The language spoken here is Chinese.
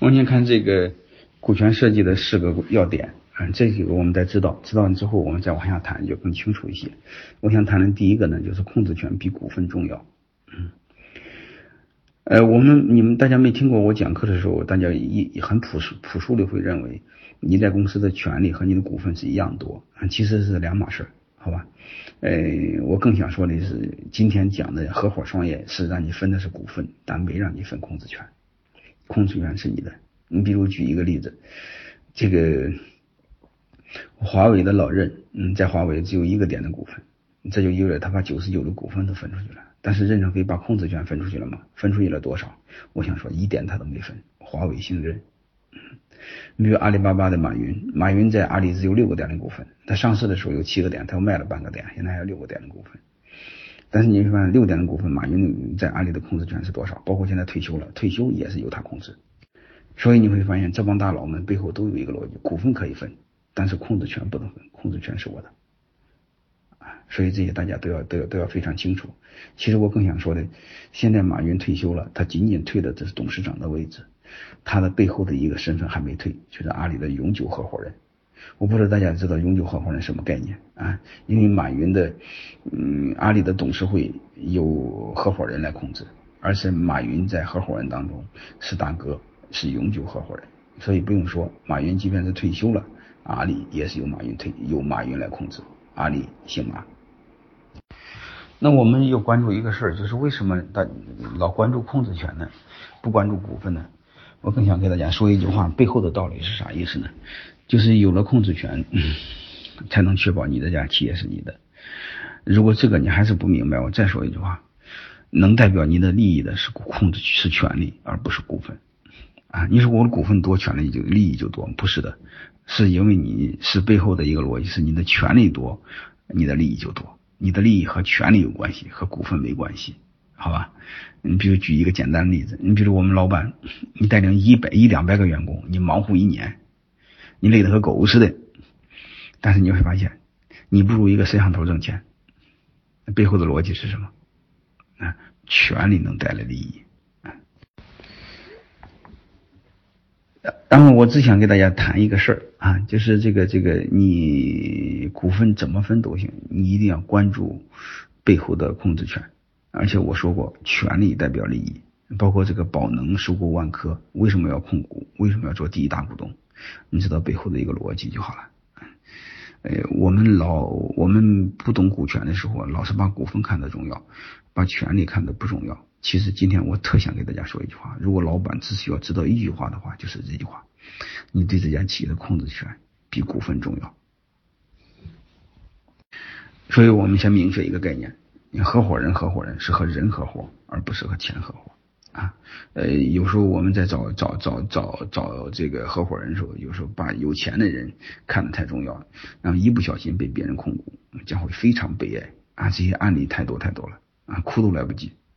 我们先看这个股权设计的四个要点啊，这几个我们得知道，知道了之后我们再往下谈就更清楚一些。我想谈的第一个呢，就是控制权比股份重要。嗯，呃，我们你们大家没听过我讲课的时候，大家一很朴素朴素的会认为你在公司的权利和你的股份是一样多，其实是两码事，好吧？呃，我更想说的是，今天讲的合伙创业是让你分的是股份，但没让你分控制权，控制权是你的。你比如举一个例子，这个华为的老任，嗯，在华为只有一个点的股份，这就意味着他把九十九的股份都分出去了。但是任正非把控制权分出去了吗？分出去了多少？我想说一点他都没分。华为姓任。你比如阿里巴巴的马云，马云在阿里只有六个点的股份，他上市的时候有七个点，他又卖了半个点，现在还有六个点的股份。但是你会发现，六点的股份，马云在阿里的控制权是多少？包括现在退休了，退休也是由他控制。所以你会发现，这帮大佬们背后都有一个逻辑：股份可以分，但是控制权不能分，控制权是我的。啊，所以这些大家都要都要都要非常清楚。其实我更想说的，现在马云退休了，他仅仅退的这是董事长的位置。他的背后的一个身份还没退，就是阿里的永久合伙人。我不知道大家知道永久合伙人什么概念啊？因为马云的，嗯，阿里的董事会由合伙人来控制，而且马云在合伙人当中是大哥，是永久合伙人，所以不用说，马云即便是退休了，阿里也是由马云退，由马云来控制。阿里姓马。那我们又关注一个事儿，就是为什么大老关注控制权呢？不关注股份呢？我更想给大家说一句话，背后的道理是啥意思呢？就是有了控制权，才能确保你这家企业是你的。如果这个你还是不明白，我再说一句话：能代表你的利益的是控制是权利，而不是股份啊！你说我的股份多，权利就利益就多？不是的，是因为你是背后的一个逻辑，是你的权利多，你的利益就多。你的利益和权利有关系，和股份没关系。好吧，你比如举一个简单的例子，你比如我们老板，你带领一百一两百个员工，你忙活一年，你累得和狗似的，但是你会发现，你不如一个摄像头挣钱，背后的逻辑是什么？啊，权力能带来利益。啊然后我只想给大家谈一个事儿啊，就是这个这个你股份怎么分都行，你一定要关注背后的控制权。而且我说过，权力代表利益，包括这个宝能收购万科，为什么要控股？为什么要做第一大股东？你知道背后的一个逻辑就好了。呃，我们老我们不懂股权的时候，老是把股份看得重要，把权力看得不重要。其实今天我特想给大家说一句话：如果老板只需要知道一句话的话，就是这句话：你对这家企业的控制权比股份重要。所以我们先明确一个概念。你合伙人，合伙人是和人合伙，而不是和钱合伙啊。呃，有时候我们在找找找找找这个合伙人的时候，有时候把有钱的人看得太重要了，然后一不小心被别人控股，将会非常悲哀啊。这些案例太多太多了啊，哭都来不及。